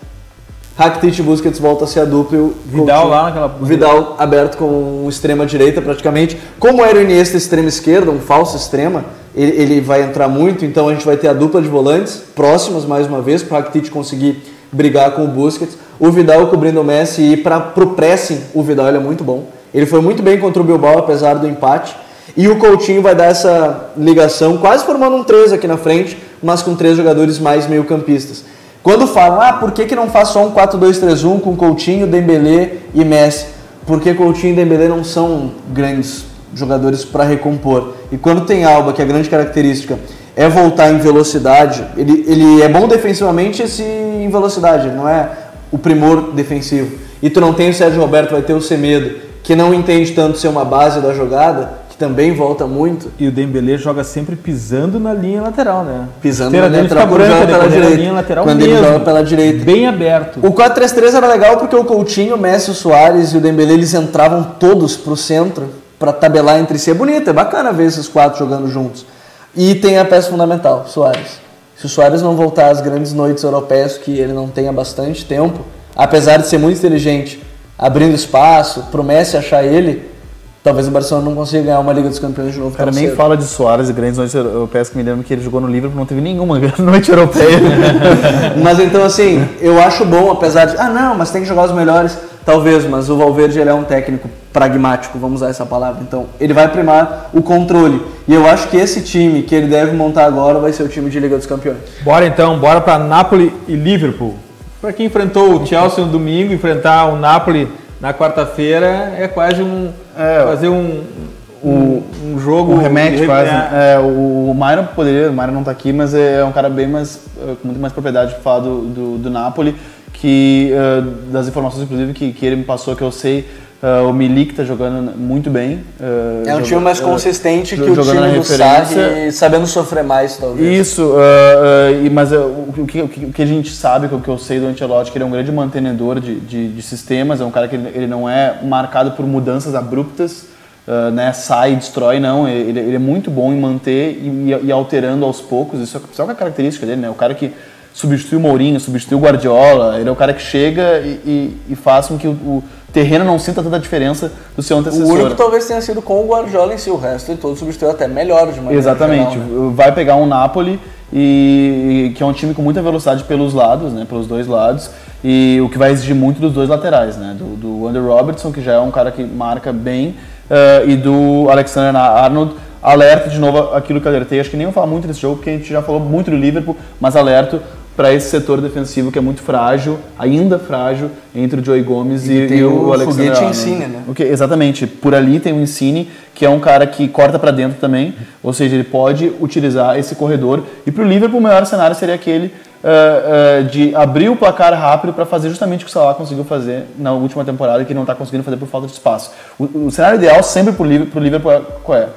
Rakitic e Busquets volta a ser a dupla. Vidal lá naquela... Vidal aberto com extrema direita praticamente. Como era o Iniesta extrema esquerda, um falso extrema, ele, ele vai entrar muito, então a gente vai ter a dupla de volantes próximas mais uma vez, para o Rakitic conseguir brigar com o Busquets. O Vidal cobrindo o Messi e para o pressing, o Vidal é muito bom. Ele foi muito bem contra o Bilbao, apesar do empate. E o Coutinho vai dar essa ligação, quase formando um 3 aqui na frente, mas com três jogadores mais meio-campistas. Quando falam, ah, por que, que não faz só um 4-2-3-1 com Coutinho, Dembélé e Messi? Porque Coutinho e Dembélé não são grandes jogadores para recompor. E quando tem Alba, que é a grande característica é voltar em velocidade, ele, ele é bom defensivamente se em velocidade, não é o primor defensivo. E tu não tem o Sérgio Roberto, vai ter o Semedo, que não entende tanto ser uma base da jogada, que também volta muito. E o Dembélé joga sempre pisando na linha lateral, né? Pisando na linha lateral, quando joga pela direita. Linha lateral quando mesmo, ele joga pela direita. Bem aberto. O 4-3-3 era legal porque o Coutinho, o Messi, o Soares e o Dembélé, eles entravam todos pro centro para tabelar entre si é bonito, é bacana ver esses quatro jogando juntos. E tem a peça fundamental, Soares. Se o Soares não voltar às grandes noites europeias, que ele não tem há bastante tempo, apesar de ser muito inteligente, abrindo espaço, promete achar ele, talvez o Barcelona não consiga ganhar uma Liga dos Campeões de novo. Cara, tão nem cedo. fala de Soares e grandes noites europeias que me lembro que ele jogou no Liverpool, não teve nenhuma noite europeia. Mas então assim, eu acho bom, apesar de, ah não, mas tem que jogar os melhores, talvez, mas o Valverde ele é um técnico pragmático, vamos usar essa palavra. Então, ele vai primar o controle. E eu acho que esse time que ele deve montar agora vai ser o time de Liga dos Campeões. Bora então, bora para Napoli e Liverpool. Para quem enfrentou o Chelsea no domingo, enfrentar o Napoli na quarta-feira é quase um É, fazer um, um, um jogo o remete de- quase. é? É, o Myron poderia, o Myron não tá aqui, mas é um cara bem mais, eh, com muito mais propriedade para falar do, do, do Napoli, que eh, das informações inclusive que, que ele me passou, que eu sei, eh, o Milik tá jogando muito bem. eh, É um joga- time mais consistente que o time do. Sarri, sabendo sofrer mais, talvez. Isso, e- mas o, que, o que- o que a gente sabe, o que eu sei do Ancelotti, que ele é um grande mantenedor de, de, de sistemas, é um cara que ele, ele não é marcado por mudanças abruptas, ah, né, sai e destrói, não, ele, ele é muito bom em manter e, e alterando aos poucos, isso é, isso é uma característica dele, né, o cara que substitui o Mourinho, substitui o Guardiola, ele é o cara que chega e, e- e faz com que o, o terreno não sinta tanta diferença do seu O antecessor. único talvez tenha sido com o Guardiola em si, o resto de todos substituiu até melhor de maneira Exatamente. geral, né? Vai pegar um Napoli e e que é um time com muita velocidade pelos lados, né, pelos dois lados, e o que vai exigir muito dos dois laterais, né, do, do Andrew Robertson, que já é um cara que marca bem, eh, e do Alexander Arnold. Alerta de novo aquilo que eu alertei. Acho que nem vou falar muito desse jogo, porque a gente já falou muito do Liverpool, mas alerto para esse setor defensivo que é muito frágil, ainda frágil, entre o Joey Gomes e, E e o o Alexander foguete. Insigne, né? O que- exatamente. Por ali tem o Insigne, que é um cara que corta para dentro também, ou seja, ele pode utilizar esse corredor. E para o Liverpool, o melhor cenário seria aquele ah, ah, de abrir o placar rápido para fazer justamente o que o Salah conseguiu fazer na última temporada, que não está conseguindo fazer por falta de espaço. O, o cenário ideal sempre para o Liverpool, Liverpool é, qual é?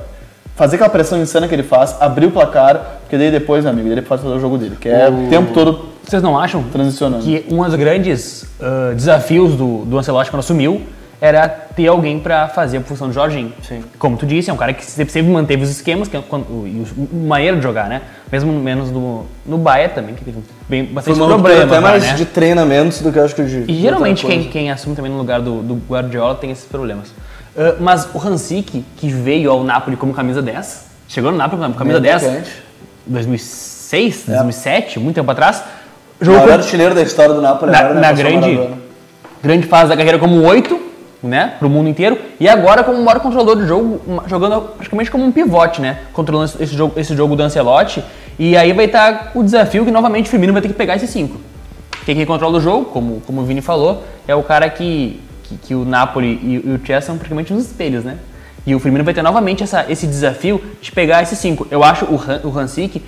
Fazer aquela pressão insana que ele faz, abrir o placar, porque daí depois, meu amigo, ele pode fazer o jogo dele, que é o tempo todo Vocês não acham transicionando. que um dos grandes ah, desafios do, do Ancelotti quando assumiu era ter alguém para fazer a função do Jorginho. Sim. Como tu disse, é um cara que sempre, sempre manteve os esquemas, que é quando, o, o- maneira de jogar, né? Mesmo menos no, no Bahia também, que teve bem, Foi bastante ruptura problema. até mais né? de treinamentos do que eu acho que de. E geralmente quem, quem assume também no lugar do, do Guardiola tem esses problemas. Ah, mas o Hansik, que veio ao Napoli como camisa 10, chegou no Napoli como camisa Bem 10, atacante. 2006, É. 2007, muito tempo atrás, O jogou maior artilheiro da história do Napoli na, né? na o grande, grande fase da carreira como 8, né, pro mundo inteiro, e agora como o maior controlador do jogo, jogando praticamente como um pivote, né, controlando esse- esse jogo, esse jogo do Ancelotti, e aí vai estar o desafio que novamente o Firmino vai ter que pegar esses 5. Quem que controla o jogo, como, como o Vini falou, é o cara que, que, que o Napoli e, e o Chelsea são praticamente uns espelhos, né? E o Firmino vai ter novamente essa, esse desafio de pegar esses cinco. Eu acho o, Han, o Hansik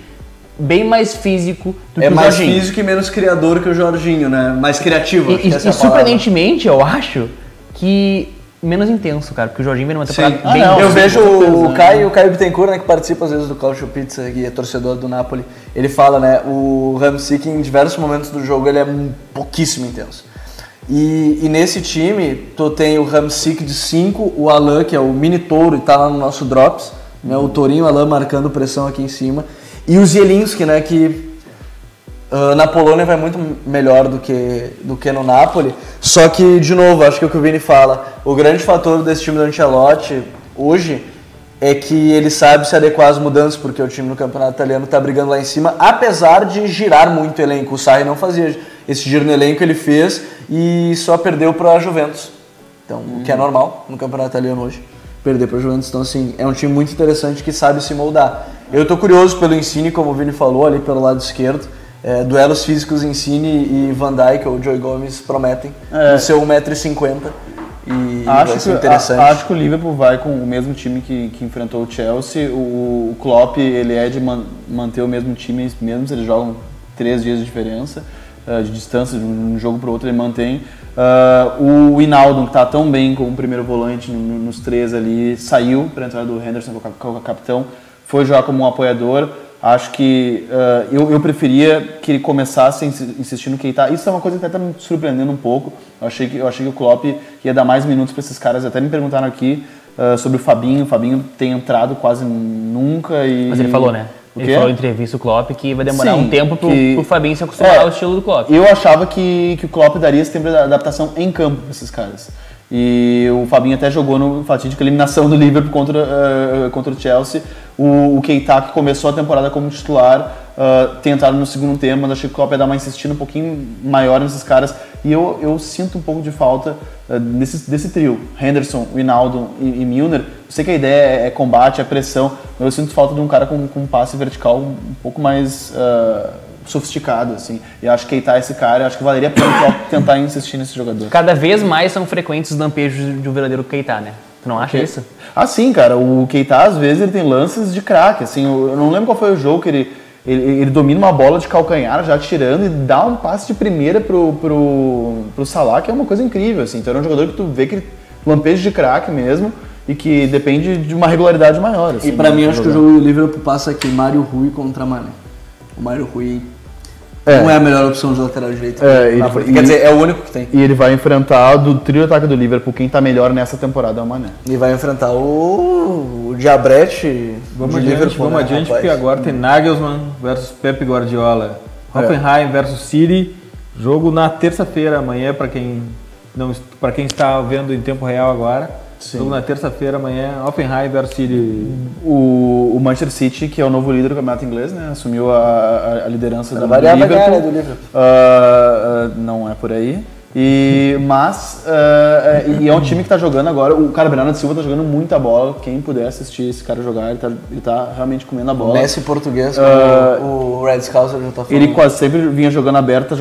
bem mais físico do É que o mais Jorginho. físico e menos criador que o Jorginho, né? Mais criativo. acho E, que e- essa é e surpreendentemente, eu acho que menos intenso, cara, porque o Jorginho vem numa temporada Sim. bem Ah, não, eu vejo o né? Caio, o Caio Bittencourt, né, que participa às vezes do Cautio Pizza, que é torcedor do Napoli, ele fala, né, o Ramsik em diversos momentos do jogo ele é um pouquíssimo intenso. E, e nesse time, tu tem o Ramsik de 5, o Alan, que é o mini touro e tá lá no nosso Drops, né, o Tourinho, Alan marcando pressão aqui em cima, e o Zielinski, né, que ah, na Polônia vai muito melhor do que, do que no Napoli. Só que, de novo, acho que é o que o Vini fala, o grande fator desse time do Ancelotti hoje é que ele sabe se adequar às mudanças, porque o time no campeonato italiano está brigando lá em cima, apesar de girar muito o elenco. O Sarri não fazia esse giro no elenco, ele fez e só perdeu para a Juventus. Então, o que é normal no campeonato italiano hoje, perder para a Juventus. Então, assim, é um time muito interessante que sabe se moldar. Eu tô curioso pelo Insigne, como o Vini falou, ali pelo lado esquerdo. É, duelos físicos Insigne e Van Dijk ou Joey Gomes prometem É. no seu 1,50m. E vai Acho ser que, interessante. acho que o Liverpool vai com o mesmo time que, que enfrentou o Chelsea. O, o Klopp ele é de man- manter o mesmo time, mesmo se eles jogam três dias de diferença, eh, de distância de um jogo para o outro, ele mantém. Ah, o Hinaldo, que está tão bem como primeiro volante no- no- nos três ali, saiu para a entrada do Henderson, que é que é capitão, foi jogar como um apoiador. Acho que ah, eu, eu preferia que ele começasse insi- insistindo no Keita. Isso é uma coisa que até tá me surpreendendo um pouco. Eu achei que, eu achei que o Klopp ia dar mais minutos para esses caras. Até me perguntaram aqui ah, sobre o Fabinho. O Fabinho tem entrado quase nunca e... Mas ele falou, né? Ele falou em entrevista o Klopp que vai demorar Sim, um tempo pro, que- pro Fabinho se acostumar É, ao estilo do Klopp. Eu achava que, que o Klopp daria esse tempo de adaptação em campo para esses caras. E o Fabinho até jogou no fatídico eliminação do Liverpool contra, eh, contra o Chelsea. O, o Keita, que começou a temporada como titular, eh, tem entrado no segundo tempo, mas achei que o Klopp ia dar uma insistida um pouquinho maior nesses caras. E eu, eu sinto um pouco de falta eh, desse, desse trio, Henderson, Wijnaldum e, e Milner. Eu sei que a ideia é, é combate, é pressão, mas eu sinto falta de um cara com, com um passe vertical um, um pouco mais... eh, sofisticado, assim. E acho que Keita é esse cara, acho que valeria a pena o Klopp tentar insistir nesse jogador. Cada vez mais são frequentes os lampejos de um verdadeiro Keita, né? Não acha isso? Ah, sim, cara. O Keita, às vezes, ele tem lances de craque. Assim, eu não lembro qual foi o jogo que ele, ele, ele domina uma bola de calcanhar já tirando e dá um passe de primeira pro, pro, pro Salah, que é uma coisa incrível. Assim. Então, é um jogador que tu vê que ele lampeja de craque mesmo e que depende de uma regularidade maior. Assim, E pra né, mim, acho que o jogar. jogo do Liverpool passa aqui Mário Rui contra Mané. O Mário Rui É. não é a melhor opção de lateral direito. É, ele foi- frente. Quer dizer, é o único que tem. E ele vai enfrentar do trio ataque do Liverpool. Quem tá melhor nessa temporada é o Mané. E vai enfrentar o, o Diabrete Vamos de adiante, Liverpool, vamos né, adiante, rapaz? porque agora tem Nagelsmann versus Pep Guardiola. Hoffenheim versus City. Jogo na terça-feira amanhã, para quem não para quem está vendo em tempo real agora. Sim. Jogo na terça-feira amanhã, Hoffenheim versus City. O, o Manchester City, que é o novo líder do campeonato inglês, né? Assumiu a, a- liderança do, do variar, vai Liverpool. ganhar, né, do Liverpool. Ah, ah, não é por aí. E, mas, é, e é um time que está jogando agora. O cara Bernardo Silva está jogando muita bola. Quem puder assistir esse cara jogar, ele está tá realmente comendo a O bola. Messi português, como o Red Scouser já tá falando. Ele quase sempre vinha jogando aberto,